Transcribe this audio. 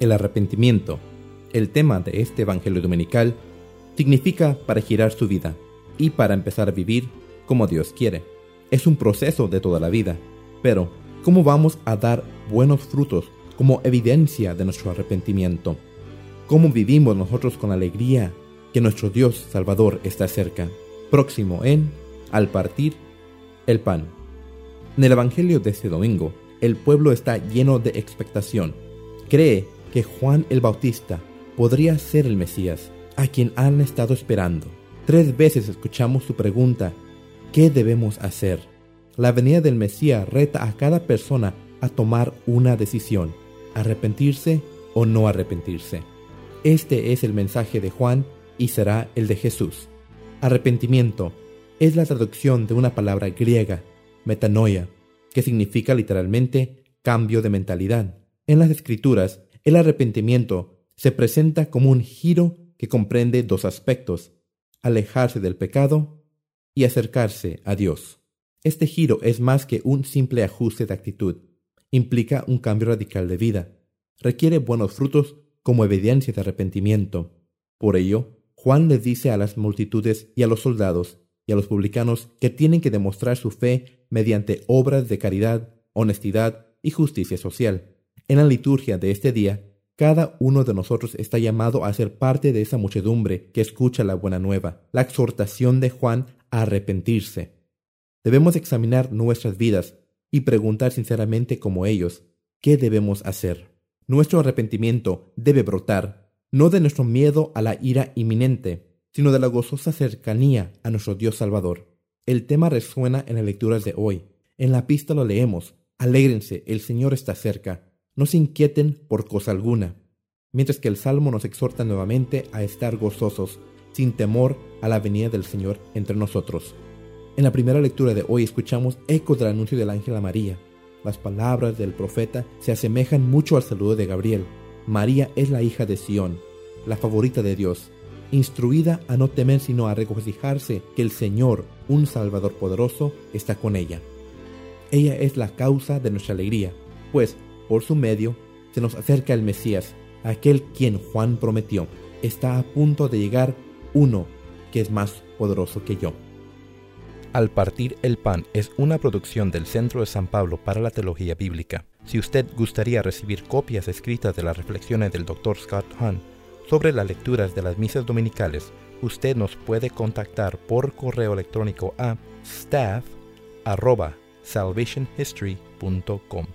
El arrepentimiento, el tema de este Evangelio Dominical, significa para girar su vida y para empezar a vivir como Dios quiere. Es un proceso de toda la vida, pero ¿cómo vamos a dar buenos frutos como evidencia de nuestro arrepentimiento? ¿Cómo vivimos nosotros con alegría que nuestro Dios Salvador está cerca, próximo en, al partir, el pan? En el Evangelio de este domingo, el pueblo está lleno de expectación. Cree que Juan el Bautista podría ser el Mesías, a quien han estado esperando. Tres veces escuchamos su pregunta, ¿qué debemos hacer? La venida del Mesías reta a cada persona a tomar una decisión, arrepentirse o no arrepentirse. Este es el mensaje de Juan y será el de Jesús. Arrepentimiento es la traducción de una palabra griega, metanoia, que significa literalmente cambio de mentalidad. En las escrituras, el arrepentimiento se presenta como un giro que comprende dos aspectos, alejarse del pecado y acercarse a Dios. Este giro es más que un simple ajuste de actitud, implica un cambio radical de vida, requiere buenos frutos como evidencia de arrepentimiento. Por ello, Juan le dice a las multitudes y a los soldados y a los publicanos que tienen que demostrar su fe mediante obras de caridad, honestidad y justicia social. En la liturgia de este día, cada uno de nosotros está llamado a ser parte de esa muchedumbre que escucha la buena nueva, la exhortación de Juan a arrepentirse. Debemos examinar nuestras vidas y preguntar sinceramente como ellos, ¿qué debemos hacer? Nuestro arrepentimiento debe brotar, no de nuestro miedo a la ira inminente, sino de la gozosa cercanía a nuestro Dios Salvador. El tema resuena en las lecturas de hoy. En la pista lo leemos, Alégrense, el Señor está cerca, no se inquieten por cosa alguna. Mientras que el Salmo nos exhorta nuevamente a estar gozosos, sin temor a la venida del Señor entre nosotros. En la primera lectura de hoy escuchamos eco del anuncio del ángel a María. Las palabras del profeta se asemejan mucho al saludo de Gabriel. María es la hija de Sión, la favorita de Dios, instruida a no temer sino a regocijarse que el Señor, un Salvador poderoso, está con ella. Ella es la causa de nuestra alegría, pues por su medio se nos acerca el Mesías, aquel quien Juan prometió. Está a punto de llegar uno que es más poderoso que yo. Al partir el pan es una producción del Centro de San Pablo para la Teología Bíblica. Si usted gustaría recibir copias escritas de las reflexiones del Dr. Scott Hahn sobre las lecturas de las misas dominicales, usted nos puede contactar por correo electrónico a staff@salvationhistory.com.